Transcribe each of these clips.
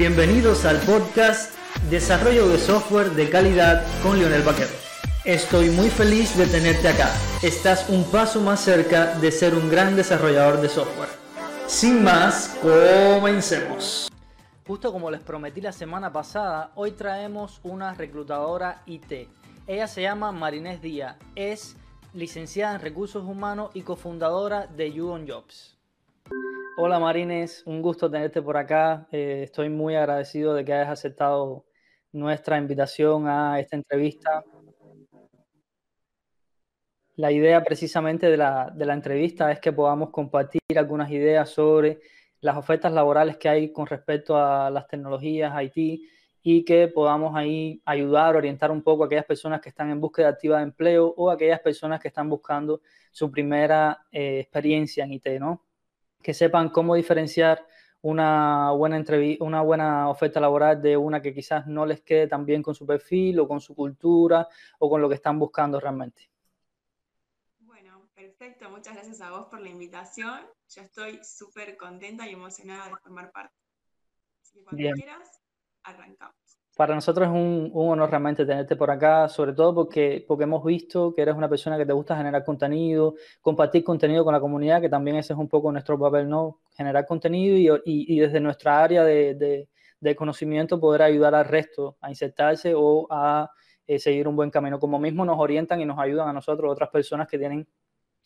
Bienvenidos al podcast Desarrollo de Software de Calidad con Leonel Vaquero. Estoy muy feliz de tenerte acá. Estás un paso más cerca de ser un gran desarrollador de software. Sin más, comencemos. Justo como les prometí la semana pasada, hoy traemos una reclutadora IT. Ella se llama Marinés Díaz, es licenciada en Recursos Humanos y cofundadora de You on Jobs. Hola Marines, un gusto tenerte por acá. Eh, estoy muy agradecido de que hayas aceptado nuestra invitación a esta entrevista. La idea precisamente de la, entrevista es que podamos compartir algunas ideas sobre las ofertas laborales que hay con respecto a las tecnologías IT y que podamos ahí ayudar, orientar un poco a aquellas personas que están en búsqueda activa de empleo o a aquellas personas que están buscando su primera eh, experiencia en IT, ¿no? Que sepan cómo diferenciar una buena, una buena oferta laboral de una que quizás no les quede tan bien con su perfil o con su cultura o con lo que están buscando realmente. Bueno, perfecto. Muchas gracias a vos por la invitación. Yo estoy súper contenta y emocionada de formar parte. Así que cuando quieras, arrancamos para nosotros es un, honor realmente tenerte por acá, sobre todo porque, porque hemos visto que eres una persona que te gusta generar contenido, compartir contenido con la comunidad, que también ese es un poco nuestro papel, ¿no? Generar contenido y, desde nuestra área de, conocimiento poder ayudar al resto a insertarse o a eh, seguir un buen camino. Como mismo nos orientan y nos ayudan a nosotros, otras personas que tienen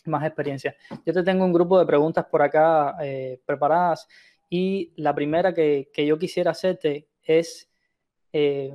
más experiencia. Yo te tengo un grupo de preguntas por acá eh, preparadas y la primera que, que yo quisiera hacerte es eh,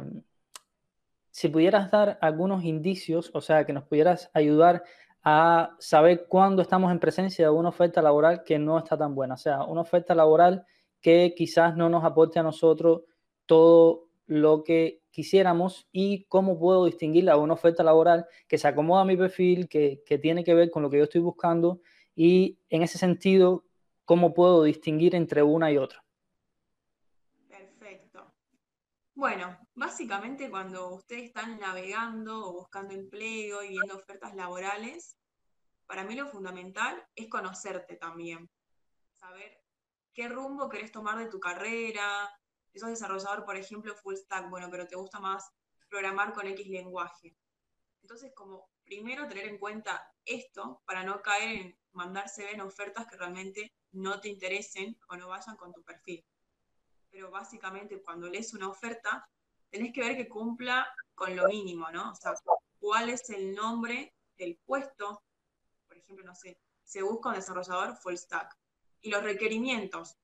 si pudieras dar algunos indicios, o sea, que nos pudieras ayudar a saber cuándo estamos en presencia de una oferta laboral que no está tan buena, o sea, una oferta laboral que quizás no nos aporte a nosotros todo lo que quisiéramos y cómo puedo distinguirla de una oferta laboral que se acomoda a mi perfil, que, que tiene que ver con lo que yo estoy buscando y en ese sentido, cómo puedo distinguir entre una y otra. Bueno, básicamente cuando ustedes están navegando o buscando empleo y viendo ofertas laborales, para mí lo fundamental es conocerte también, saber qué rumbo querés tomar de tu carrera. Si sos desarrollador, por ejemplo, full stack, bueno, pero te gusta más programar con X lenguaje. Entonces, como primero tener en cuenta esto para no caer en mandarse en ofertas que realmente no te interesen o no vayan con tu perfil pero básicamente cuando lees una oferta, tenés que ver que cumpla con lo mínimo, ¿no? O sea, cuál es el nombre del puesto, por ejemplo, no sé, se busca un desarrollador full stack. Y los requerimientos.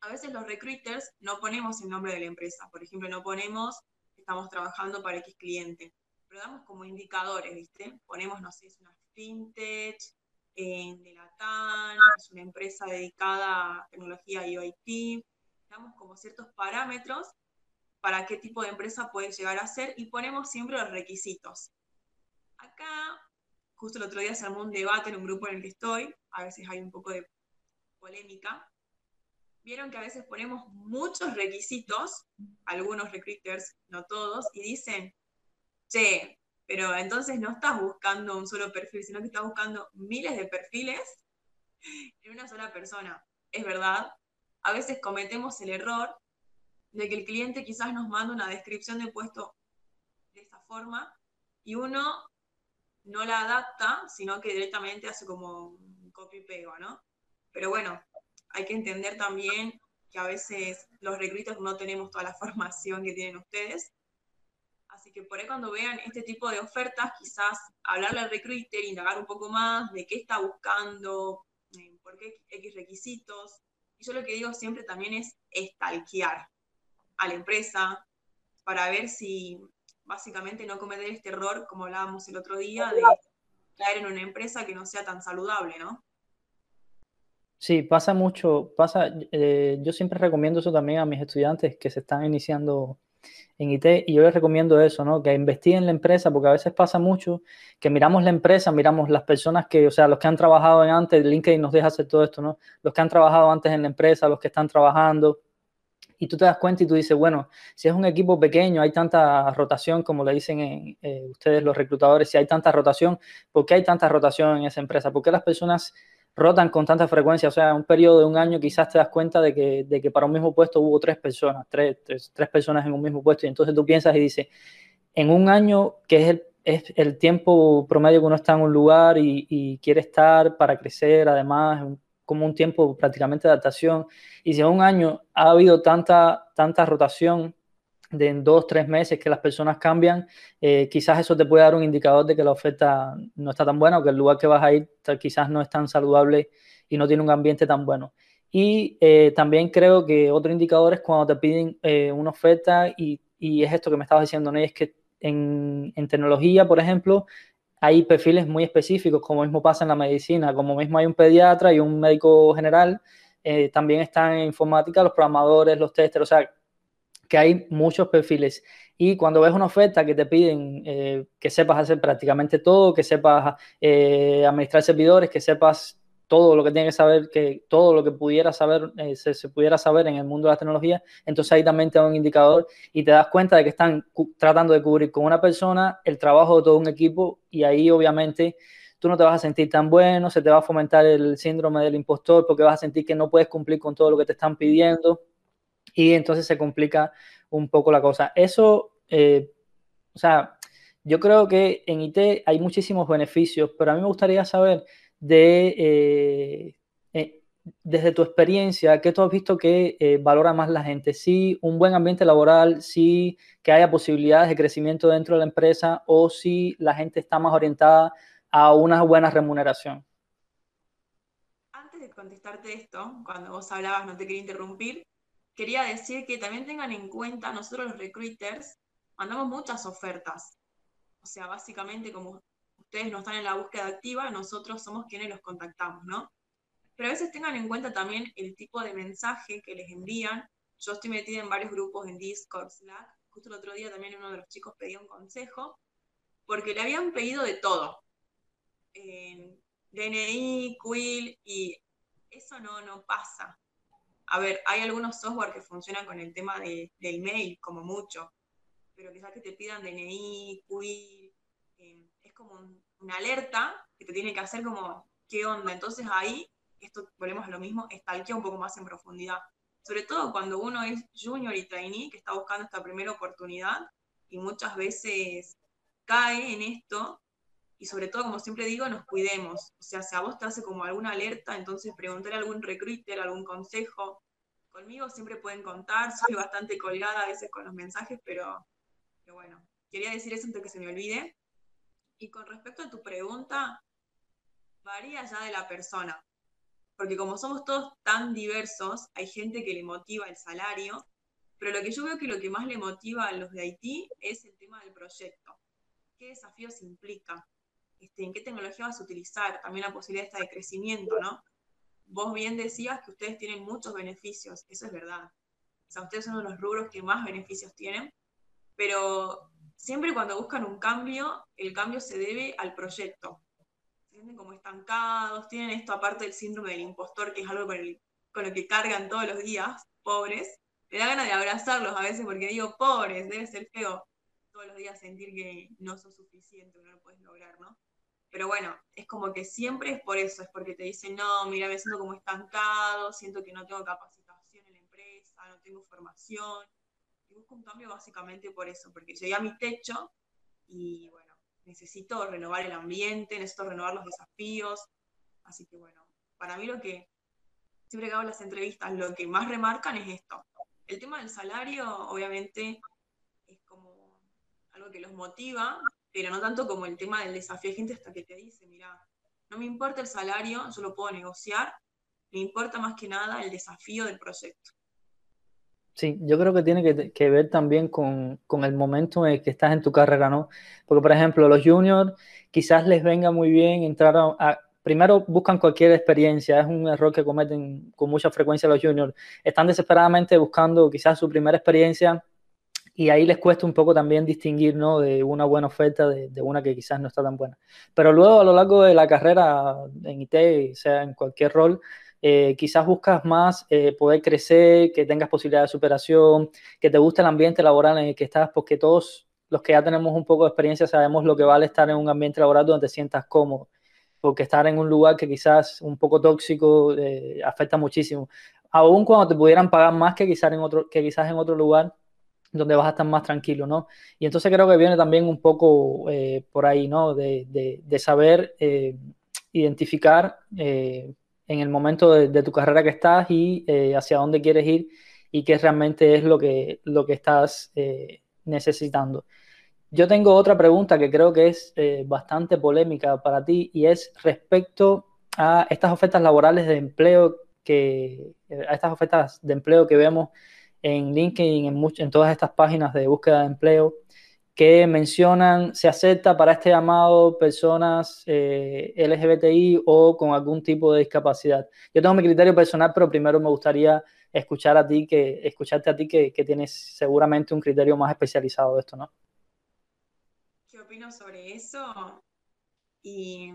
A veces los recruiters no ponemos el nombre de la empresa, por ejemplo, no ponemos estamos trabajando para X cliente, pero damos como indicadores, ¿viste? Ponemos, no sé, es una fintech, eh, de la TAN, es una empresa dedicada a tecnología IoT, damos como ciertos parámetros para qué tipo de empresa puede llegar a ser y ponemos siempre los requisitos. Acá, justo el otro día se armó un debate en un grupo en el que estoy, a veces hay un poco de polémica. Vieron que a veces ponemos muchos requisitos, algunos recruiters, no todos, y dicen, che, pero entonces no estás buscando un solo perfil, sino que estás buscando miles de perfiles en una sola persona. Es verdad, a veces cometemos el error de que el cliente quizás nos manda una descripción de puesto de esa forma y uno no la adapta, sino que directamente hace como un copy y pego, ¿no? Pero bueno, hay que entender también que a veces los recruiters no tenemos toda la formación que tienen ustedes. Así que por ahí cuando vean este tipo de ofertas, quizás hablarle al recruiter, indagar un poco más de qué está buscando, por qué X requisitos, y yo lo que digo siempre también es estalquear a la empresa para ver si básicamente no cometer este error, como hablábamos el otro día, de caer en una empresa que no sea tan saludable, ¿no? Sí, pasa mucho, pasa, eh, yo siempre recomiendo eso también a mis estudiantes que se están iniciando en IT y yo les recomiendo eso, ¿no? Que investiguen la empresa porque a veces pasa mucho que miramos la empresa, miramos las personas que, o sea, los que han trabajado en antes, LinkedIn nos deja hacer todo esto, ¿no? Los que han trabajado antes en la empresa, los que están trabajando y tú te das cuenta y tú dices, bueno, si es un equipo pequeño, hay tanta rotación, como le dicen eh, ustedes los reclutadores, si hay tanta rotación, ¿por qué hay tanta rotación en esa empresa? ¿Por qué las personas rotan con tanta frecuencia, o sea, un periodo de un año quizás te das cuenta de que, de que para un mismo puesto hubo tres personas, tres, tres, personas en un mismo puesto, y entonces tú piensas y dices, en un año, que es el, es el tiempo promedio que uno está en un lugar y, y quiere estar para crecer, además, como un tiempo prácticamente de adaptación, y si en un año ha habido tanta, tanta rotación, de en dos, tres meses que las personas cambian, eh, quizás eso te puede dar un indicador de que la oferta no está tan buena o que el lugar que vas a ir quizás no es tan saludable y no tiene un ambiente tan bueno. Y eh, también creo que otro indicador es cuando te piden eh, una oferta y, y, es esto que me estabas diciendo, ¿no? es que en, en, tecnología, por ejemplo, hay perfiles muy específicos, como mismo pasa en la medicina, como mismo hay un pediatra y un médico general, también están en informática los programadores, los testers, o sea, que hay muchos perfiles. Y cuando ves una oferta que te piden eh, que sepas hacer prácticamente todo, que sepas eh, administrar servidores, que sepas todo lo que tiene que saber, que todo lo que pudiera saber, eh, se, pudiera saber en el mundo de la tecnología, entonces ahí también te da un indicador y te das cuenta de que están tratando de cubrir con una persona el trabajo de todo un equipo y ahí obviamente tú no te vas a sentir tan bueno, se te va a fomentar el síndrome del impostor porque vas a sentir que no puedes cumplir con todo lo que te están pidiendo y entonces se complica un poco la cosa. Eso, eh, o sea, yo creo que en IT hay muchísimos beneficios, pero a mí me gustaría saber de, eh, eh, desde tu experiencia, ¿qué tú has visto que valora más la gente? ¿Si un buen ambiente laboral, si que haya posibilidades de crecimiento dentro de la empresa o si la gente está más orientada a una buena remuneración? Antes de contestarte esto, cuando vos hablabas, no te quería interrumpir, quería decir que también tengan en cuenta, nosotros los recruiters mandamos muchas ofertas. O sea, básicamente como ustedes no están en la búsqueda activa, nosotros somos quienes los contactamos, ¿no? Pero a veces tengan en cuenta también el tipo de mensaje que les envían. Yo estoy metida en varios grupos en Discord, Slack. Justo el otro día también uno de los chicos pedía un consejo, porque le habían pedido de todo. DNI, Quill, y eso no, no pasa. A ver, hay algunos software que funcionan con el tema de, email, como mucho, pero quizás que te pidan DNI, QI, eh, es como una alerta que te tiene que hacer como, ¿qué onda? Entonces ahí, esto volvemos a lo mismo, estalquea un poco más en profundidad. Sobre todo cuando uno es junior y trainee, que está buscando esta primera oportunidad y muchas veces cae en esto y sobre todo, como siempre digo, nos cuidemos. O sea, si a vos te hace como alguna alerta, entonces preguntar a algún recruiter, algún consejo. Conmigo siempre pueden contar, soy bastante colgada a veces con los mensajes, pero, pero bueno, quería decir eso antes que se me olvide. Y con respecto a tu pregunta, varía ya de la persona. Porque como somos todos tan diversos, hay gente que le motiva el salario, pero lo que yo veo que lo que más le motiva a los de Haití es el tema del proyecto. ¿Qué desafíos implica? Este, en qué tecnología vas a utilizar, también la posibilidad de crecimiento, ¿no? Vos bien decías que ustedes tienen muchos beneficios, eso es verdad. O sea, ustedes son uno de los rubros que más beneficios tienen, pero siempre cuando buscan un cambio, el cambio se debe al proyecto. Se sienten como estancados, tienen esto aparte del síndrome del impostor, que es algo con, con lo que cargan todos los días, pobres. Me da ganas de abrazarlos a veces porque digo, pobres, debe ser feo todos los días sentir que no sos suficiente, no lo puedes lograr, ¿no? Pero bueno, es como que siempre es por eso, es porque te dicen, no, mira, me siento como estancado, siento que no tengo capacitación en la empresa, no tengo formación. Y busco un cambio básicamente por eso, porque llegué a mi techo y bueno, necesito renovar el ambiente, necesito renovar los desafíos. Así que bueno, para mí lo que, siempre que hago las entrevistas, lo que más remarcan es esto. El tema del salario, obviamente, es como algo que los motiva, pero no tanto como el tema del desafío. Hay gente hasta que te dice, mira, no me importa el salario, yo lo puedo negociar, me importa más que nada el desafío del proyecto. Sí, yo creo que tiene que, ver también con, el momento en que estás en tu carrera, ¿no? Porque, por ejemplo, los juniors quizás les venga muy bien entrar a, primero buscan cualquier experiencia, es un error que cometen con mucha frecuencia los juniors. Están desesperadamente buscando quizás su primera experiencia y ahí les cuesta un poco también distinguir ¿no? de una buena oferta de, de, una que quizás no está tan buena. Pero luego a lo largo de la carrera en IT, sea en cualquier rol, eh, quizás buscas más eh, poder crecer, que tengas posibilidad de superación, que te guste el ambiente laboral en el que estás, porque todos los que ya tenemos un poco de experiencia sabemos lo que vale estar en un ambiente laboral donde te sientas cómodo. porque estar en un lugar que quizás un poco tóxico eh, afecta muchísimo. Aún cuando te pudieran pagar más que quizás en otro, que quizás en otro lugar donde vas a estar más tranquilo, ¿no? Y entonces creo que viene también un poco eh, por ahí, ¿no? De, saber eh, identificar en el momento de, de, tu carrera que estás y hacia dónde quieres ir y qué realmente es lo que, lo que estás necesitando. Yo tengo otra pregunta que creo que es eh, bastante polémica para ti y es respecto a estas ofertas laborales de empleo que eh, a estas ofertas de empleo que vemos en LinkedIn, en, en todas estas páginas de búsqueda de empleo que mencionan se acepta para este llamado personas eh, LGBTI o con algún tipo de discapacidad. Yo tengo mi criterio personal, pero primero me gustaría escuchar a ti que escucharte a ti que, que tienes seguramente un criterio más especializado de esto, ¿no? opino sobre eso y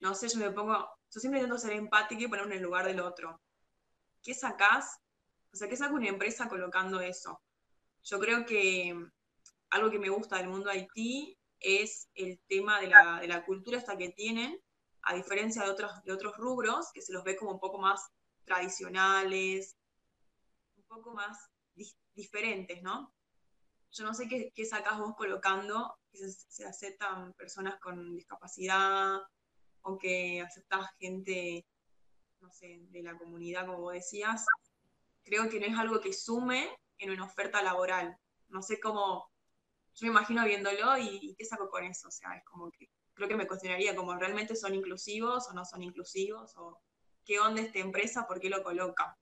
no sé, yo me pongo, yo siempre intento ser empática y ponerme en el lugar del otro. ¿Qué sacás? O sea, ¿qué saca una empresa colocando eso? Yo creo que algo que me gusta del mundo Haití es el tema de la, cultura hasta que tienen, a diferencia de otros, rubros, que se los ve como un poco más tradicionales, un poco más diferentes, ¿no? Yo no sé qué, qué sacás vos colocando que se, aceptan personas con discapacidad o que aceptas gente, no sé, de la comunidad, como decías, creo que no es algo que sume en una oferta laboral. No sé cómo, yo me imagino viéndolo y, qué saco con eso, o sea, es como que creo que me cuestionaría como realmente son inclusivos o no son inclusivos o qué onda esta empresa, por qué lo coloca.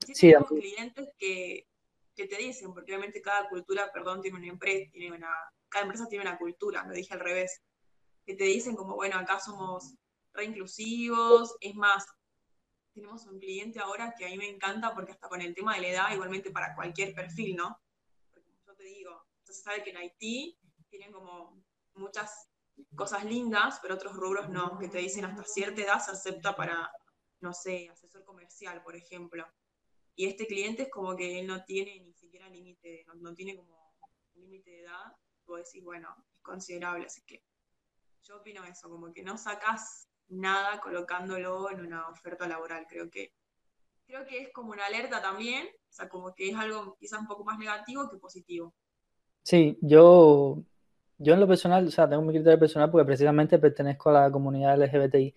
Sí, tenemos clientes que, que, te dicen, porque obviamente cada cultura, perdón, tiene una empresa, tiene una, cada empresa tiene una cultura, lo dije al revés, que te dicen como, bueno, acá somos reinclusivos, es más, tenemos un cliente ahora que a mí me encanta porque hasta con el tema de la edad, igualmente para cualquier perfil, ¿no? Porque yo te digo, se sabe que en Haití tienen como muchas cosas lindas, pero otros rubros no, que te dicen hasta cierta edad se acepta para, no sé, asesor comercial, por ejemplo. Y este cliente es como que él no tiene ni siquiera límite, no, no tiene como límite de edad vos decís, bueno, es considerable, así que yo opino eso, como que no sacas nada colocándolo en una oferta laboral, creo que creo que es como una alerta también, o sea, como que es algo quizás un poco más negativo que positivo. Sí, yo, yo en lo personal, o sea, tengo mi criterio personal porque precisamente pertenezco a la comunidad LGBTI.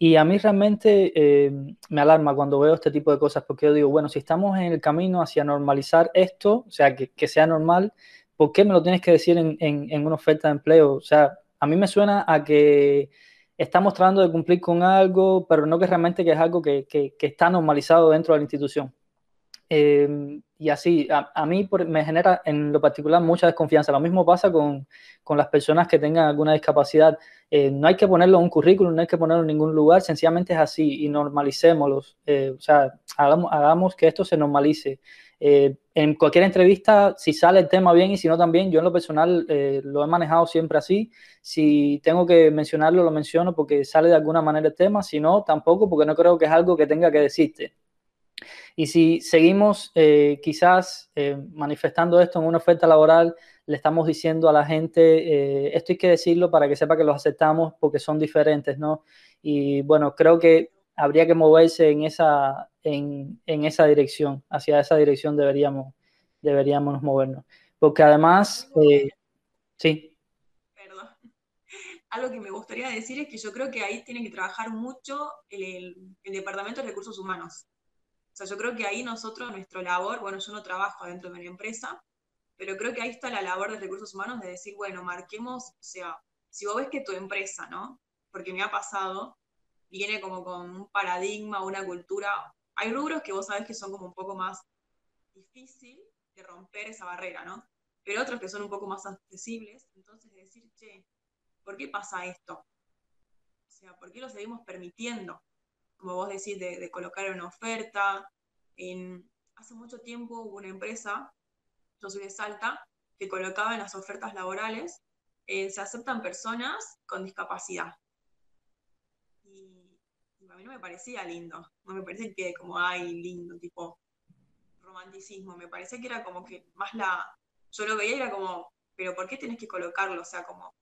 Y a mí realmente eh, me alarma cuando veo este tipo de cosas, porque yo digo, bueno, si estamos en el camino hacia normalizar esto, o sea, que, que sea normal, ¿por qué me lo tienes que decir en, una oferta de empleo? O sea, a mí me suena a que estamos tratando de cumplir con algo, pero no que realmente que es algo que, está normalizado dentro de la institución. Em, y así, a, mí me genera en lo particular mucha desconfianza. Lo mismo pasa con, las personas que tengan alguna discapacidad. Eh, no hay que ponerlo en un currículum, no hay que ponerlo en ningún lugar, sencillamente es así y normalicémoslos. Eh, o sea, hagamos, hagamos que esto se normalice. Eh, en cualquier entrevista, si sale el tema bien y si no también, yo en lo personal eh, lo he manejado siempre así. Si tengo que mencionarlo, lo menciono porque sale de alguna manera el tema, si no, tampoco, porque no creo que es algo que tenga que decirte. Y si seguimos eh, quizás manifestando esto en una oferta laboral, le estamos diciendo a la gente, esto hay que decirlo para que sepa que los aceptamos porque son diferentes, ¿no? Y bueno, creo que habría que moverse en esa, en, esa dirección, hacia esa dirección deberíamos, deberíamos movernos. Porque además, eh, sí. Perdón. Algo que me gustaría decir es que yo creo que ahí tiene que trabajar mucho el, el, Departamento de Recursos Humanos. O sea, yo creo que ahí nosotros, nuestra labor, bueno, yo no trabajo dentro de mi empresa, pero creo que ahí está la labor de recursos humanos de decir, bueno, marquemos, o sea, si vos ves que tu empresa, ¿no? Porque me ha pasado, viene como con un paradigma, una cultura. Hay rubros que vos sabés que son como un poco más difícil de romper esa barrera, ¿no? Pero otros que son un poco más accesibles. Entonces, decir, che, ¿por qué pasa esto? O sea, ¿por qué lo seguimos permitiendo? Como vos decís, de, colocar una oferta. Hace mucho tiempo hubo una empresa, yo soy de Salta, que colocaba en las ofertas laborales, eh, se aceptan personas con discapacidad mí no me parecía lindo, no me parece que como, ay, lindo, tipo romanticismo, me parece que era como que más la, yo lo veía y era como, pero ¿por qué tenés que colocarlo? O sea, como,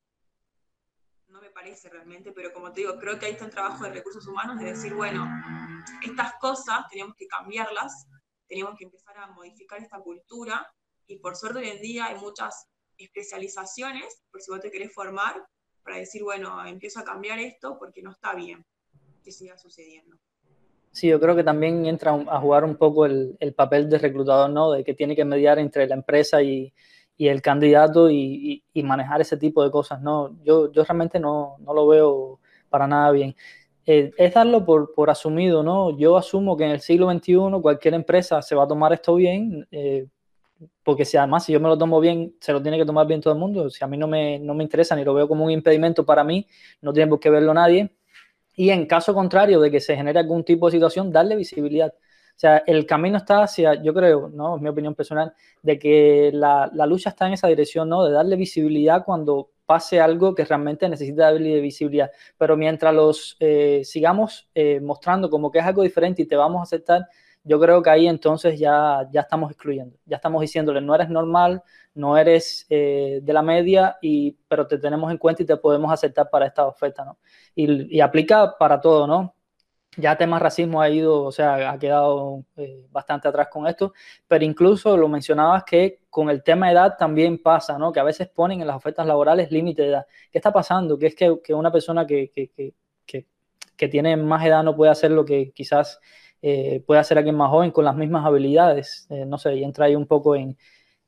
no me parece realmente, pero como te digo, creo que ahí está el trabajo de recursos humanos de decir, bueno, estas cosas tenemos que cambiarlas, tenemos que empezar a modificar esta cultura y por suerte hoy en día hay muchas especializaciones, por si vos te querés formar, para decir, bueno, empiezo a cambiar esto porque no está bien que siga sucediendo. Sí, yo creo que también entra a jugar un poco el, el papel de reclutador, ¿no? De que tiene que mediar entre la empresa y, y el candidato y, y, manejar ese tipo de cosas, ¿no? Yo, yo realmente no, no lo veo para nada bien. Eh, es darlo por, por, asumido, ¿no? Yo asumo que en el siglo XXI cualquier empresa se va a tomar esto bien, eh, porque si además si yo me lo tomo bien, se lo tiene que tomar bien todo el mundo. Si a mí no me, no me interesa ni lo veo como un impedimento para mí, no tiene por qué verlo nadie. Y en caso contrario de que se genere algún tipo de situación, darle visibilidad. O sea, el camino está hacia, yo creo, ¿no? Es mi opinión personal, de que la, la, lucha está en esa dirección, ¿no? De darle visibilidad cuando pase algo que realmente necesita darle visibilidad. Pero mientras los eh, sigamos eh, mostrando como que es algo diferente y te vamos a aceptar, yo creo que ahí entonces ya, ya estamos excluyendo, ya estamos diciéndole, no eres normal, no eres eh, de la media, y, pero te tenemos en cuenta y te podemos aceptar para esta oferta, ¿no? Y, y aplica para todo, ¿no? Ya temas racismo ha ido, o sea, ha quedado eh, bastante atrás con esto, pero incluso lo mencionabas que con el tema edad también pasa, ¿no? Que a veces ponen en las ofertas laborales límite de edad. ¿Qué está pasando? Que es que, que una persona que, que, que, que tiene más edad no puede hacer lo que quizás eh, puede hacer alguien más joven con las mismas habilidades. Eh, no sé, y entra ahí un poco en,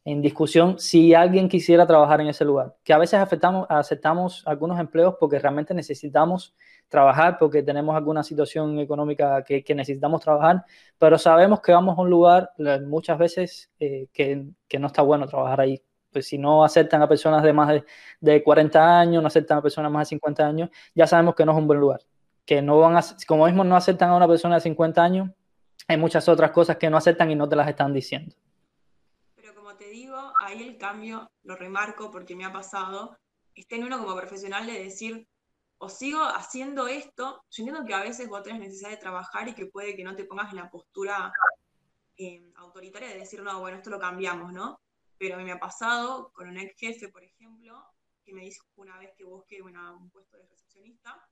en, discusión si alguien quisiera trabajar en ese lugar. Que a veces aceptamos, aceptamos algunos empleos porque realmente necesitamos trabajar, porque tenemos alguna situación económica que, que necesitamos trabajar, pero sabemos que vamos a un lugar muchas veces eh, que, que no está bueno trabajar ahí pues si no aceptan a personas de más de, de, 40 años, no aceptan a personas más de 50 años, ya sabemos que no es un buen lugar que no van a, como mismo no aceptan a una persona de 50 años, hay muchas otras cosas que no aceptan y no te las están diciendo. Pero como te digo, ahí el cambio, lo remarco porque me ha pasado, está en uno como profesional de decir, o sigo haciendo esto, yo entiendo que a veces vos tenés necesidad de trabajar y que puede que no te pongas en la postura eh, autoritaria de decir, no, bueno, esto lo cambiamos, ¿no? Pero me ha pasado con un ex jefe, por ejemplo, que me dijo una vez que busqué bueno, un puesto de recepcionista,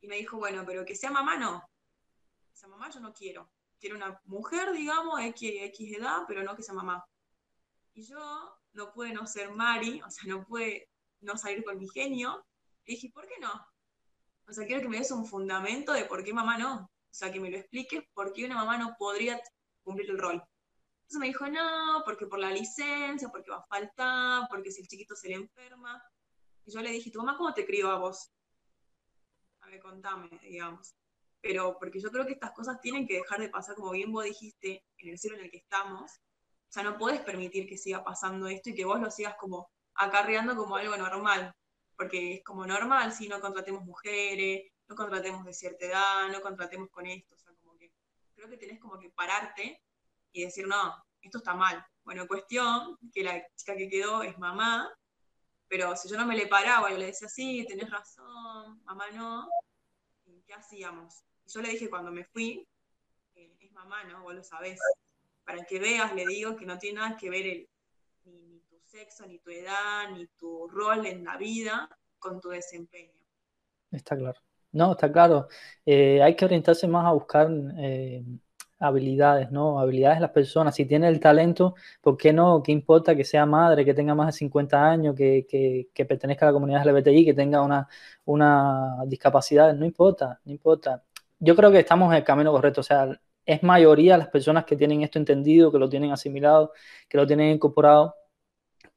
y me dijo, bueno, pero que sea mamá no. Esa mamá yo no quiero. Quiero una mujer, digamos, X, X edad, pero no que sea mamá. Y yo no pude no ser Mari, o sea, no pude no salir con mi genio. Y dije, ¿por qué no? O sea, quiero que me des un fundamento de por qué mamá no. O sea, que me lo expliques por qué una mamá no podría cumplir el rol. Entonces me dijo, no, porque por la licencia, porque va a faltar, porque si el chiquito se le enferma. Y yo le dije, ¿tu mamá cómo te crió a vos? Me contame, digamos. Pero porque yo creo que estas cosas tienen que dejar de pasar, como bien vos dijiste, en el cielo en el que estamos. O sea, no puedes permitir que siga pasando esto y que vos lo sigas como acarreando como algo normal. Porque es como normal si no contratemos mujeres, no contratemos de cierta edad, no contratemos con esto. O sea, como que creo que tenés como que pararte y decir, no, esto está mal. Bueno, cuestión que la chica que quedó es mamá pero si yo no me le paraba, yo le decía, sí, tenés razón, mamá no, ¿qué hacíamos? Yo le dije cuando me fui, es mamá, ¿no? Vos lo sabés. Para que veas, le digo que no tiene nada que ver el, ni, tu sexo, ni tu edad, ni tu rol en la vida con tu desempeño. Está claro. No, está claro. Eh, hay que orientarse más a buscar eh, habilidades, ¿no? Habilidades de las personas. Si tiene el talento, ¿por qué no? ¿Qué importa que sea madre, que tenga más de 50 años, que, que, que pertenezca a la comunidad LGBTI, que tenga una, una discapacidad? No importa, no importa. Yo creo que estamos en el camino correcto. O sea, es mayoría las personas que tienen esto entendido, que lo tienen asimilado, que lo tienen incorporado.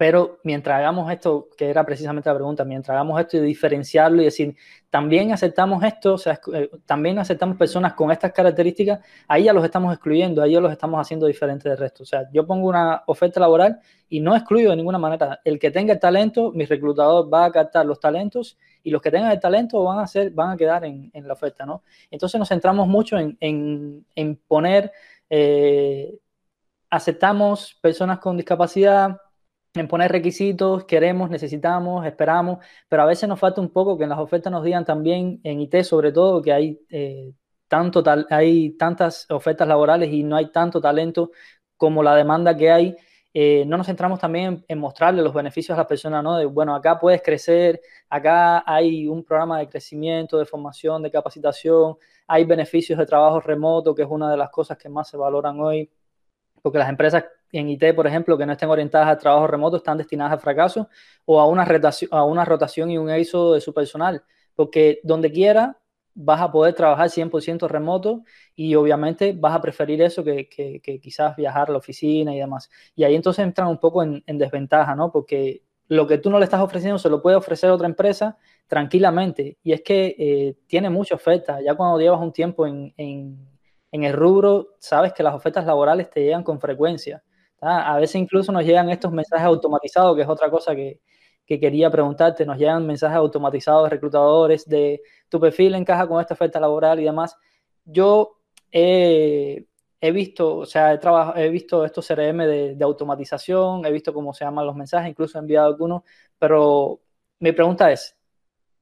Pero mientras hagamos esto, que era precisamente la pregunta, mientras hagamos esto y diferenciarlo y decir, también aceptamos esto, o sea, eh, también aceptamos personas con estas características, ahí ya los estamos excluyendo, ahí ya los estamos haciendo diferentes del resto. O sea, yo pongo una oferta laboral y no excluyo de ninguna manera. El que tenga el talento, mi reclutador va a captar los talentos y los que tengan el talento van a, ser, van a quedar en, la oferta, ¿no? Entonces nos centramos mucho en, en, en poner, eh, aceptamos personas con discapacidad, en poner requisitos, queremos, necesitamos, esperamos, pero a veces nos falta un poco que en las ofertas nos digan también, en IT sobre todo, que hay, eh, tanto hay tantas ofertas laborales y no hay tanto talento como la demanda que hay eh, no nos centramos también en, mostrarle los beneficios a las personas, ¿no? De, bueno, acá puedes crecer, acá hay un programa de crecimiento, de formación, de capacitación, hay beneficios de trabajo remoto, que es una de las cosas que más se valoran hoy, porque las empresas en IT, por ejemplo, que no estén orientadas al trabajo remoto, están destinadas al fracaso o a una, rotación, a una rotación y un éxodo de su personal, porque donde quiera vas a poder trabajar 100% remoto y obviamente vas a preferir eso que, quizás viajar a la oficina y demás. Y ahí entonces entran un poco en, desventaja, ¿no? Porque lo que tú no le estás ofreciendo se lo puede ofrecer otra empresa tranquilamente. Y es que eh, tiene mucha oferta. Ya cuando llevas un tiempo en, el rubro, sabes que las ofertas laborales te llegan con frecuencia. A veces incluso nos llegan estos mensajes automatizados, que es otra cosa que, que quería preguntarte. Nos llegan mensajes automatizados de reclutadores de tu perfil encaja con esta oferta laboral y demás. Yo he, visto, o sea, he, trabajado, he visto estos CRM de, automatización, he visto cómo se llaman los mensajes, incluso he enviado algunos, pero mi pregunta es,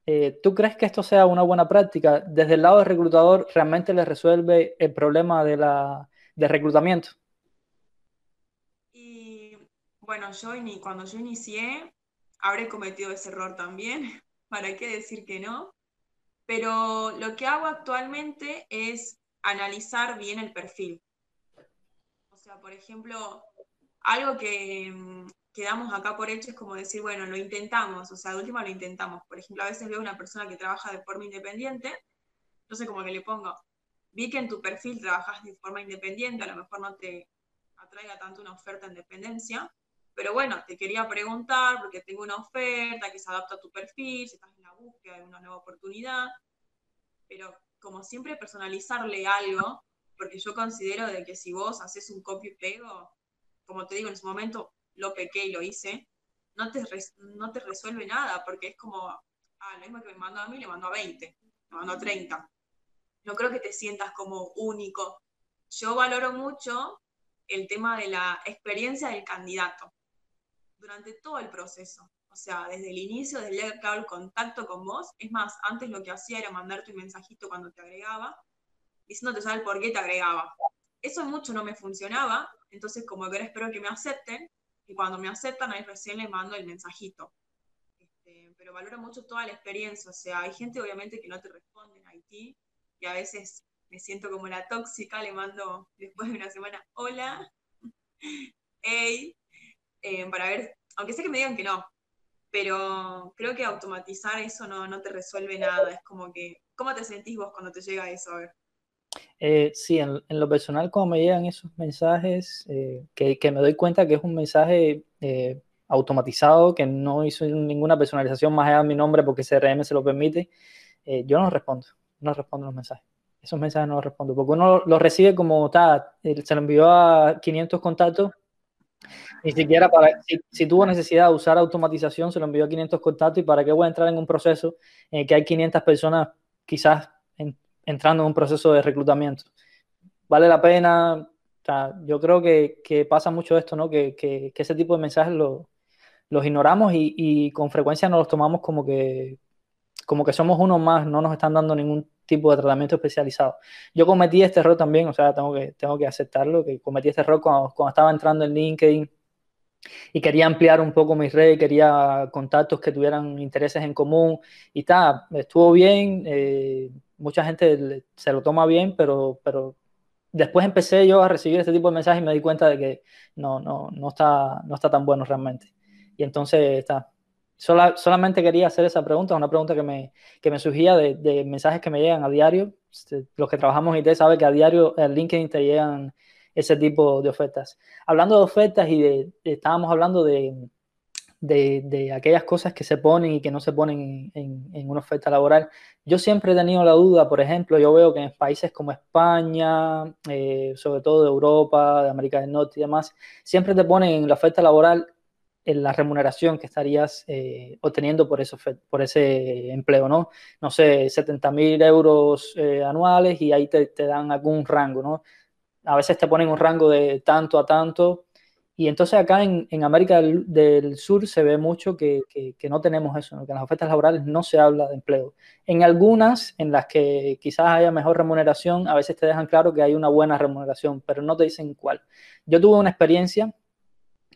eh, ¿tú crees que esto sea una buena práctica? Desde el lado del reclutador, ¿realmente le resuelve el problema de, la, de reclutamiento? Bueno, yo cuando yo inicié, habré cometido ese error también, ¿para qué decir que no? Pero lo que hago actualmente es analizar bien el perfil. O sea, por ejemplo, algo que, mm, quedamos acá por hecho es como decir, bueno, lo intentamos, o sea, de última lo intentamos. Por ejemplo, a veces veo una persona que trabaja de forma independiente, entonces como que le pongo, vi que en tu perfil trabajas de forma independiente, a lo mejor no te atraiga tanto una oferta en dependencia, pero bueno, te quería preguntar porque tengo una oferta que se adapta a tu perfil, si estás en la búsqueda de una nueva oportunidad, pero como siempre personalizarle algo, porque yo considero de que si vos haces un copy pego, como te digo, en ese momento lo pequé y lo hice, no te, no te resuelve nada, porque es como, ah, lo mismo que me mandó a mí, le mandó a 20, me mandó a 30. No creo que te sientas como único. Yo valoro mucho el tema de la experiencia del candidato durante todo el proceso. O sea, desde el inicio, desde el el contacto con vos. Es más, antes lo que hacía era mandarte un mensajito cuando te agregaba, diciéndote ya el por qué te agregaba. Eso mucho no me funcionaba, entonces como que ahora espero que me acepten, y cuando me aceptan, ahí recién les mando el mensajito. Este, pero valoro mucho toda la experiencia, o sea, hay gente obviamente que no te responde en Haití, y a veces me siento como la tóxica, le mando después de una semana, hola, hey, eh, para ver, aunque sé que me digan que no, pero creo que automatizar eso no, no, te resuelve nada, es como que, ¿cómo te sentís vos cuando te llega eso? A ver. Eh, sí, en, lo personal, cuando me llegan esos mensajes, eh, que, que, me doy cuenta que es un mensaje automatizado, que no hizo ninguna personalización más allá de mi nombre porque CRM se lo permite, yo no respondo, no respondo los mensajes. Esos mensajes no los respondo, porque uno los recibe como está, se lo envió a 500 contactos ni siquiera para, si, tuvo necesidad de usar automatización, se lo envió a 500 contactos y para qué voy a entrar en un proceso en que hay 500 personas quizás entrando en un proceso de reclutamiento. Vale la pena, yo creo que, pasa mucho esto, ¿no? Que, que, ese tipo de mensajes los ignoramos y, y, con frecuencia nos los tomamos como que, como que somos uno más, no nos están dando ningún tipo de tratamiento especializado. Yo cometí este error también, o sea, tengo que, tengo que aceptarlo, que cometí este error cuando, cuando estaba entrando en LinkedIn y quería ampliar un poco mi red, quería contactos que tuvieran intereses en común y tal, estuvo bien, eh, mucha gente se lo toma bien, pero, pero después empecé yo a recibir este tipo de mensajes y me di cuenta de que no, no, no, está, no está tan bueno realmente. Y entonces está, solamente quería hacer esa pregunta, una pregunta que me, que me surgía de, mensajes que me llegan a diario. Este, los que trabajamos en IT saben que a diario en LinkedIn te llegan ese tipo de ofertas. Hablando de ofertas y de, estábamos hablando de, de, aquellas cosas que se ponen y que no se ponen en, una oferta laboral. Yo siempre he tenido la duda, por ejemplo, yo veo que en países como España, eh, sobre todo de Europa, de América del Norte y demás, siempre te ponen en la oferta laboral en la remuneración que estarías eh, obteniendo por, eso, por ese empleo, ¿no? No sé, 70 mil euros eh, anuales y ahí te, te, dan algún rango, ¿no? A veces te ponen un rango de tanto a tanto y entonces acá en, en América del, Sur se ve mucho que, que, no tenemos eso, que en las ofertas laborales no se habla de empleo. En algunas, en las que quizás haya mejor remuneración, a veces te dejan claro que hay una buena remuneración, pero no te dicen cuál. Yo tuve una experiencia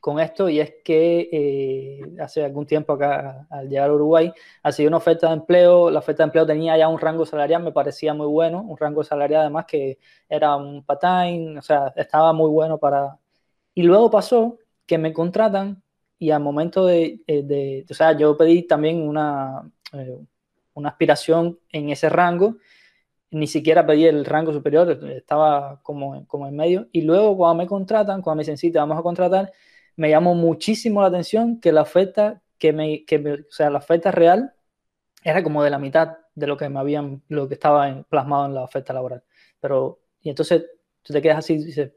con esto y es que eh, hace algún tiempo acá, al llegar a Uruguay, sido una oferta de empleo, la oferta de empleo tenía ya un rango salarial, me parecía muy bueno, un rango salarial además que era un part-time, o sea, estaba muy bueno para... Y luego pasó que me contratan y al momento de, eh, de o sea, yo pedí también una, eh, una aspiración en ese rango, ni siquiera pedí el rango superior, estaba como, como en medio, y luego cuando me contratan, cuando me dicen, sí, te vamos a contratar, me llamó muchísimo la atención que la oferta, que me, que o sea, la oferta real era como de la mitad de lo que me habían, lo que estaba plasmado en la oferta laboral. Pero, y entonces tú te quedas así y dices,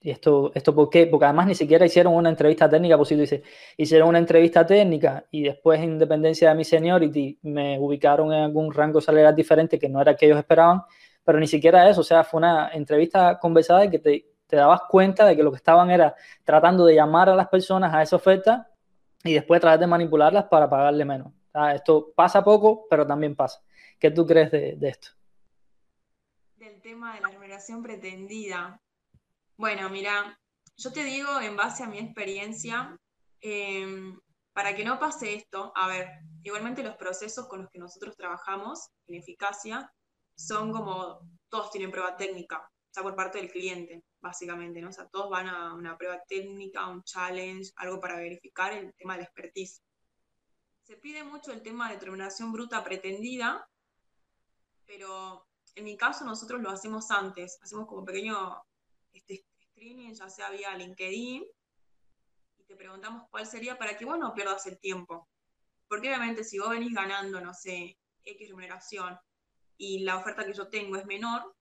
¿y esto, esto por qué? Porque además ni siquiera hicieron una entrevista técnica, pues si tú dices, hicieron una entrevista técnica y después en dependencia de mi seniority me ubicaron en algún rango salarial diferente que no era que ellos esperaban, pero ni siquiera eso, o sea, fue una entrevista conversada que te, te dabas cuenta de que lo que estaban era tratando de llamar a las personas a esa oferta y después tratar de manipularlas para pagarle menos. esto pasa poco, pero también pasa. ¿Qué tú crees de, esto? Del tema de la remuneración pretendida. Bueno, mira, yo te digo en base a mi experiencia, em, para que no pase esto, a ver, igualmente los procesos con los que nosotros trabajamos en eficacia son como, todos tienen prueba técnica, sea, por parte del cliente, básicamente, ¿no? Sea, todos van a una prueba técnica, un challenge, algo para verificar el tema de la expertise. Se pide mucho el tema de determinación bruta pretendida, pero en mi caso nosotros lo hacemos antes, hacemos como pequeño este, screening, ya sea vía LinkedIn, y te preguntamos cuál sería para que vos no pierdas el tiempo. Porque obviamente si vos venís ganando, no sé, X remuneración y la oferta que yo tengo es menor,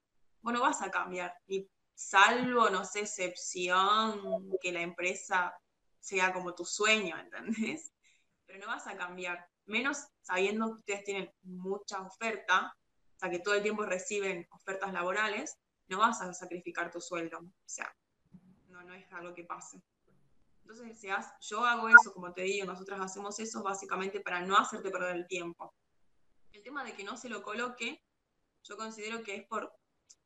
bueno, vas a cambiar. Y salvo, no sé, excepción, que la empresa sea como tu sueño, ¿entendés? Pero no vas a cambiar. Menos sabiendo que ustedes tienen mucha oferta, o sea, que todo el tiempo reciben ofertas laborales, no vas a sacrificar tu sueldo. O sea, no, no es algo que pase. Entonces, si yo hago eso, como te digo, nosotros hacemos eso básicamente para no hacerte perder el tiempo. El tema de que no se lo coloque, yo considero que es por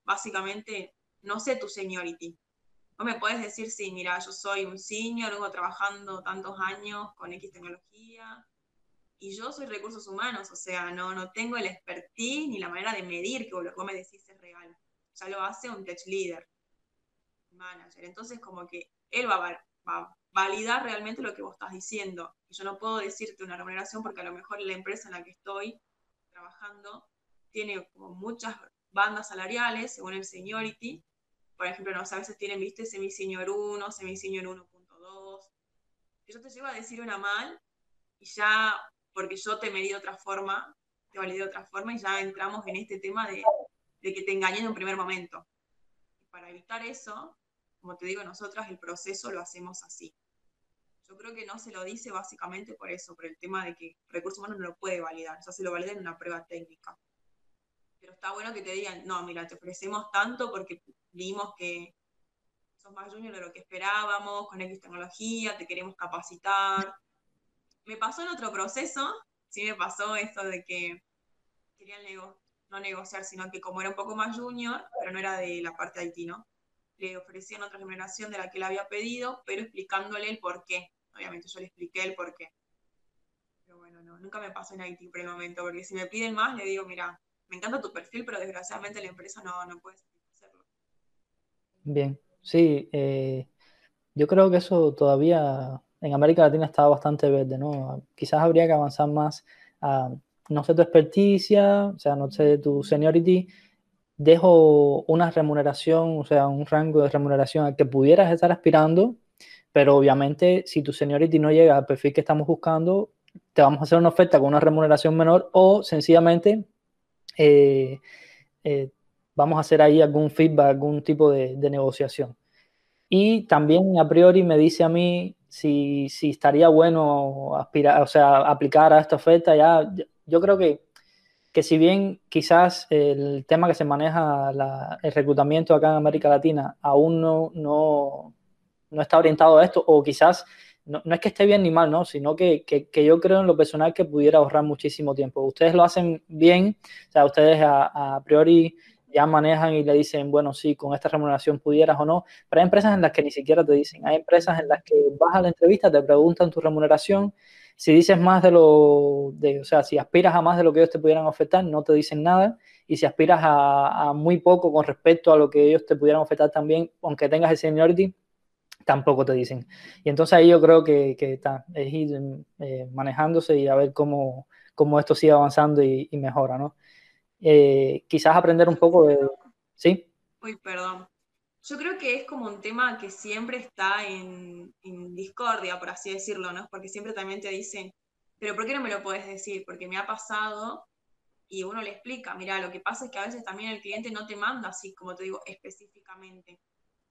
básicamente, no sé tu seniority. Vos me puedes decir, sí, mira, yo soy un senior, vengo trabajando tantos años con X tecnología, y yo soy recursos humanos, o sea, no, no tengo el expertise ni la manera de medir que lo que me decís es real. Ya lo hace un tech leader, manager. Entonces, como que él va a, va a validar realmente lo que vos estás diciendo. Y yo no puedo decirte una remuneración porque a lo mejor la empresa en la que estoy trabajando tiene como muchas bandas salariales según el seniority. Por ejemplo, no, a veces tienen, viste, semi-senior 1, semi-senior 1.2. Yo te llevo a decir una mal y ya, porque yo te medí de otra forma, te validé de otra forma y ya entramos en este tema de, de que te engañen en un primer momento. para evitar eso, como te digo, nosotras el proceso lo hacemos así. Yo creo que no se lo dice básicamente por eso, por el tema de que recursos humanos no lo puede validar, o sea, se lo valida en una prueba técnica pero está bueno que te digan, no, mira, te ofrecemos tanto porque vimos que sos más junior de lo que esperábamos, con X tecnología, te queremos capacitar. Me pasó en otro proceso, sí me pasó esto de que querían no negociar, sino que como era un poco más junior, pero no era de la parte de Haití, ¿no? Le ofrecían otra remuneración de la que él había pedido, pero explicándole el por qué. Obviamente yo le expliqué el por qué. Pero bueno, no, nunca me pasó en Haití por el momento, porque si me piden más, le digo, mira, me encanta tu perfil, pero desgraciadamente la empresa no, no puede hacerlo. Bien, sí, eh, yo creo que eso todavía en América Latina está bastante verde, ¿no? Quizás habría que avanzar más a, no sé tu experticia, o sea, no sé tu seniority, dejo una remuneración, o sea, un rango de remuneración al que pudieras estar aspirando, pero obviamente si tu seniority no llega al perfil que estamos buscando, te vamos a hacer una oferta con una remuneración menor o sencillamente eh, eh, vamos a hacer ahí algún feedback, algún tipo de, negociación. Y también a priori me dice a mí si, si estaría bueno aspirar, o sea, aplicar a esta oferta. Ya, yo creo que, que si bien quizás el tema que se maneja, el reclutamiento acá en América Latina, aún no, no, no está orientado a esto, o quizás no, es que esté bien ni mal, ¿no? Sino que, yo creo en lo personal que pudiera ahorrar muchísimo tiempo. Ustedes lo hacen bien, o sea, ustedes a, priori ya manejan y le dicen, bueno, sí, con esta remuneración pudieras o no, pero hay empresas en las que ni siquiera te dicen, hay empresas en las que vas a la entrevista, te preguntan tu remuneración, si dices más de lo, de, o sea, si aspiras a más de lo que ellos te pudieran ofertar, no te dicen nada, y si aspiras a, muy poco con respecto a lo que ellos te pudieran ofertar también, aunque tengas el seniority, tampoco te dicen. Y entonces ahí yo creo que, que está, es ir eh, manejándose y a ver cómo, cómo esto sigue avanzando y, mejora, ¿no? Eh, quizás aprender un poco de... ¿Sí? Uy, perdón. Yo creo que es como un tema que siempre está en, discordia, por así decirlo, ¿no? Porque siempre también te dicen, pero ¿por qué no me lo puedes decir? Porque me ha pasado y uno le explica, mira, lo que pasa es que a veces también el cliente no te manda así, como te digo, específicamente.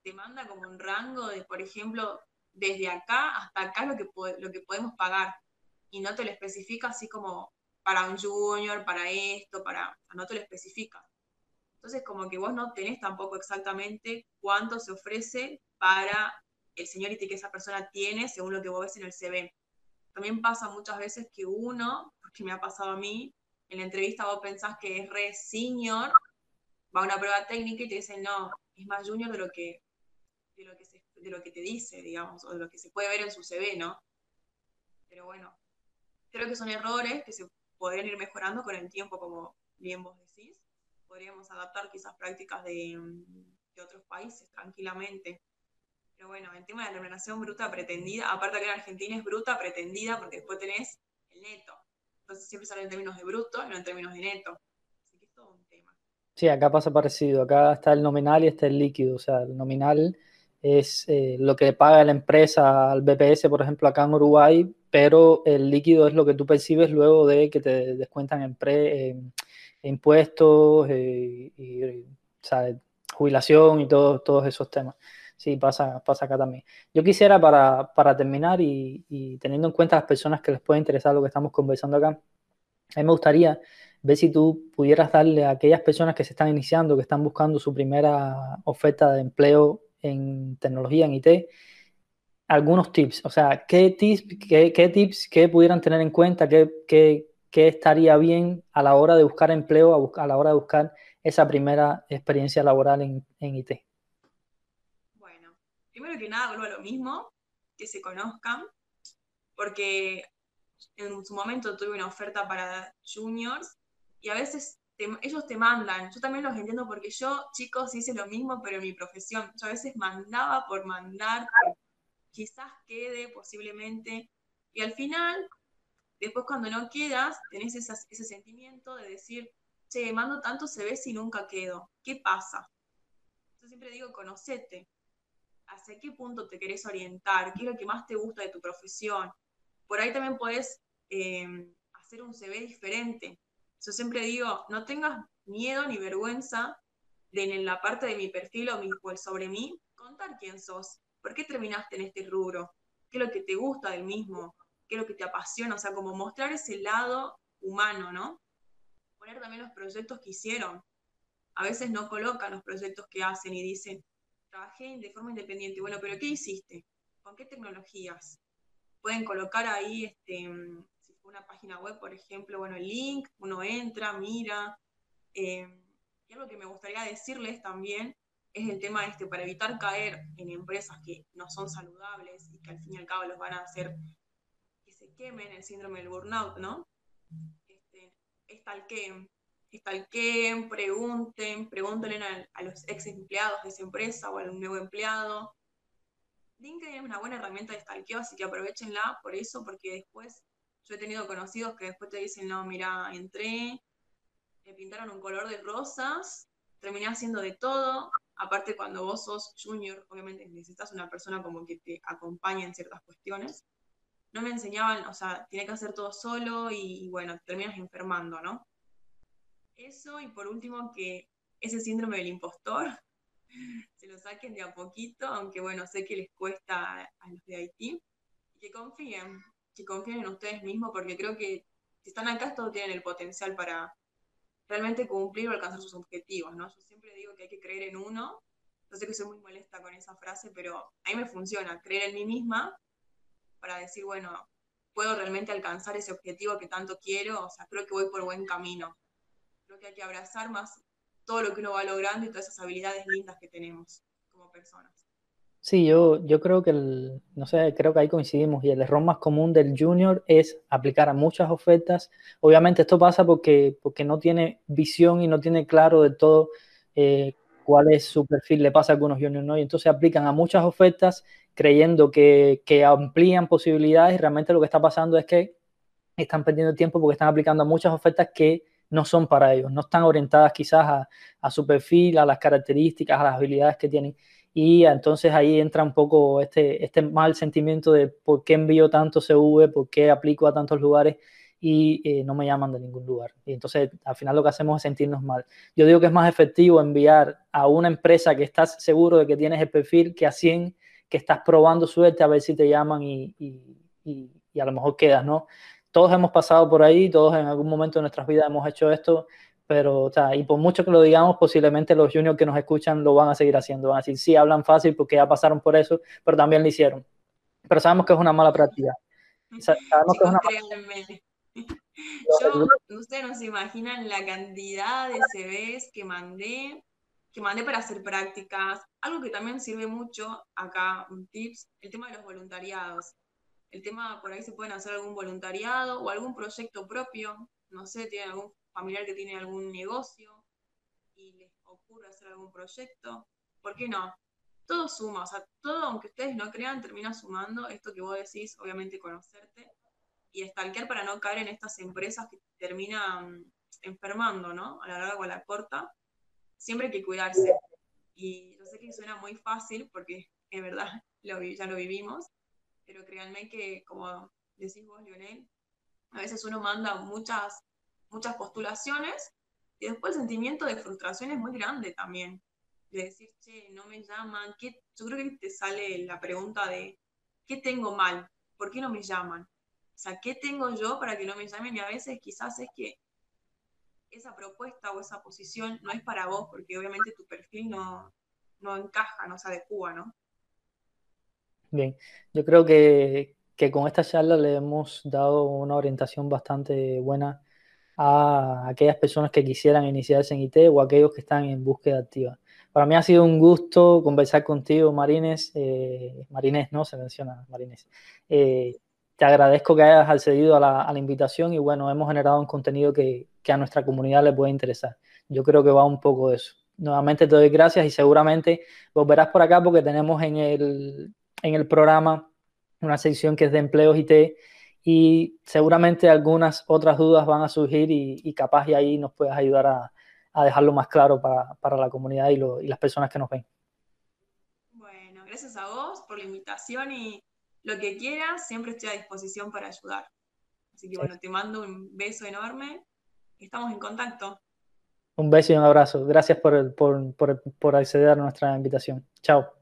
Te manda como un rango de, por ejemplo, desde acá hasta acá lo que, lo que podemos pagar. Y no te lo especifica así como para un junior, para esto, para, no te lo especifica. Entonces, como que vos no tenés tampoco exactamente cuánto se ofrece para el seniority que esa persona tiene según lo que vos ves en el CV. También pasa muchas veces que uno, porque me ha pasado a mí, en la entrevista vos pensás que es re senior, va a una prueba técnica y te dicen, no, es más junior de lo que, de lo que, de lo que te dice, digamos, o de lo que se puede ver en su CV, ¿no? Pero bueno, creo que son errores que se podrían ir mejorando con el tiempo, como bien vos decís. Podríamos adaptar quizás prácticas de, otros países tranquilamente. Pero bueno, el tema de la remuneración bruta pretendida, aparte que en Argentina es bruta pretendida porque después tenés el neto. Entonces siempre sale en términos de bruto y no en términos de neto. Así que es todo un tema. Sí, acá pasa parecido. Acá está el nominal y está el líquido. O sea, el nominal es eh, lo que paga la empresa al BPS, por ejemplo, acá en Uruguay, pero el líquido es lo que tú percibes luego de que te descuentan en pre, impuestos eh, y, jubilación y todo, todos esos temas. Sí, pasa, pasa acá también. Yo quisiera para, terminar y, teniendo en cuenta las personas que les puede interesar lo que estamos conversando acá, a mí me gustaría ver si tú pudieras darle a aquellas personas que se están iniciando, que están buscando su primera oferta de empleo en tecnología, en IT, algunos tips. O sea, ¿qué tips, qué, tips que pudieran tener en cuenta? ¿Qué, qué, qué estaría bien a la hora de buscar empleo, a, a, la hora de buscar esa primera experiencia laboral en, en IT? Bueno, primero que nada, vuelvo a lo mismo, que se conozcan, porque en su momento tuve una oferta para juniors y a veces ellos te mandan, yo también los entiendo porque yo, chicos, hice lo mismo, pero en mi profesión, yo a veces mandaba por mandar, quizás quede posiblemente, y al final, después cuando no quedas, tenés ese sentimiento de decir, che, mando tanto se ve si nunca quedo, ¿qué pasa? Yo siempre digo, conocete, ¿hacia qué punto te querés orientar? ¿Qué es lo que más te gusta de tu profesión? Por ahí también podés eh, hacer un CV diferente, yo siempre digo, no tengas miedo ni vergüenza de en la parte de mi perfil o, mi, sobre mí contar quién sos, por qué terminaste en este rubro, qué es lo que te gusta del mismo, qué es lo que te apasiona, o sea, como mostrar ese lado humano, ¿no? Poner también los proyectos que hicieron. A veces no colocan los proyectos que hacen y dicen, trabajé de forma independiente. Bueno, pero ¿qué hiciste? ¿Con qué tecnologías? Pueden colocar ahí este, una página web, por ejemplo, bueno, el link, uno entra, mira. Eh, y algo que me gustaría decirles también es el tema este, para evitar caer en empresas que no son saludables y que al fin y al cabo los van a hacer que se quemen el síndrome del burnout, ¿no? Este, estalqueen, estalqueen, pregunten, pregúntenle a, a, los ex empleados de esa empresa o al nuevo empleado. LinkedIn es una buena herramienta de stalkeo, así que aprovechenla por eso, porque después yo he tenido conocidos que después te dicen, no, mira, entré, me pintaron un color de rosas, terminé haciendo de todo. Aparte, cuando vos sos junior, obviamente necesitas una persona como que te acompañe en ciertas cuestiones. No me enseñaban, o sea, tiene que hacer todo solo y, bueno, terminas enfermando, ¿no? Eso, y por último, que ese síndrome del impostor se lo saquen de a poquito, aunque bueno, sé que les cuesta a los de Haití, y que confíen, que confíen en ustedes mismos, porque creo que si están acá, todos tienen el potencial para realmente cumplir o alcanzar sus objetivos, ¿no? Yo siempre digo que hay que creer en uno, yo sé que soy muy molesta con esa frase, pero a mí me funciona, creer en mí misma para decir, bueno, puedo realmente alcanzar ese objetivo que tanto quiero, o sea, creo que voy por buen camino. Creo que hay que abrazar más todo lo que uno va logrando y todas esas habilidades lindas que tenemos como personas. Sí, yo, yo creo que, el, no sé, creo que ahí coincidimos y el error más común del junior es aplicar a muchas ofertas. Obviamente esto pasa porque, porque no tiene visión y no tiene claro de todo eh, cuál es su perfil. Le pasa a algunos juniors, ¿no? Y entonces aplican a muchas ofertas creyendo que, que amplían posibilidades y realmente lo que está pasando es que están perdiendo tiempo porque están aplicando a muchas ofertas que no son para ellos, no están orientadas quizás a, a su perfil, a las características, a las habilidades que tienen y entonces ahí entra un poco este, este mal sentimiento de por qué envío tanto CV, por qué aplico a tantos lugares y eh, no me llaman de ningún lugar. Y entonces al final lo que hacemos es sentirnos mal. Yo digo que es más efectivo enviar a una empresa que estás seguro de que tienes el perfil que a 100 que estás probando suerte a ver si te llaman y, y, y, y a lo mejor quedas, ¿no? Todos hemos pasado por ahí, todos en algún momento de nuestras vidas hemos hecho esto pero, o sea, y por mucho que lo digamos, posiblemente los juniors que nos escuchan lo van a seguir haciendo. Van a decir, sí, hablan fácil porque ya pasaron por eso, pero también lo hicieron. Pero sabemos que es una mala práctica. Sabemos que es una Yo, ustedes no se imaginan la cantidad de CVs que mandé, que mandé para hacer prácticas. Algo que también sirve mucho acá, un tips, el tema de los voluntariados. El tema, por ahí se pueden hacer algún voluntariado o algún proyecto propio. No sé, tienen algún familiar que tiene algún negocio y les ocurre hacer algún proyecto, ¿por qué no? Todo suma, o sea, todo, aunque ustedes no crean, termina sumando esto que vos decís, obviamente conocerte y estalquear para no caer en estas empresas que terminan enfermando, ¿no? A la larga o a la corta, siempre hay que cuidarse. Y yo sé que suena muy fácil porque es verdad, lo, ya lo vivimos, pero créanme que, como decís vos, Lionel, a veces uno manda muchas muchas postulaciones y después el sentimiento de frustración es muy grande también. De decir, che, no me llaman. ¿Qué? Yo creo que te sale la pregunta de, ¿qué tengo mal? ¿Por qué no me llaman? O sea, ¿qué tengo yo para que no me llamen? Y a veces quizás es que esa propuesta o esa posición no es para vos, porque obviamente tu perfil no, no encaja, no se adecua, ¿no? Bien, yo creo que, que con esta charla le hemos dado una orientación bastante buena a aquellas personas que quisieran iniciarse en IT o aquellos que están en búsqueda activa. Para mí ha sido un gusto conversar contigo, Marines. Eh, Marines, no se menciona, Marines. Eh, te agradezco que hayas accedido a la, a la, invitación y bueno, hemos generado un contenido que, que, a nuestra comunidad le puede interesar. Yo creo que va un poco de eso. Nuevamente te doy gracias y seguramente volverás por acá porque tenemos en el, en el programa una sección que es de empleos IT y seguramente algunas otras dudas van a surgir y, y capaz y ahí nos puedes ayudar a, a dejarlo más claro para, para la comunidad y, lo, y, las personas que nos ven. Bueno, gracias a vos por la invitación y lo que quieras, siempre estoy a disposición para ayudar. Así que sí. bueno, te mando un beso enorme y estamos en contacto. Un beso y un abrazo. Gracias por, por, por, por acceder a nuestra invitación. Chao.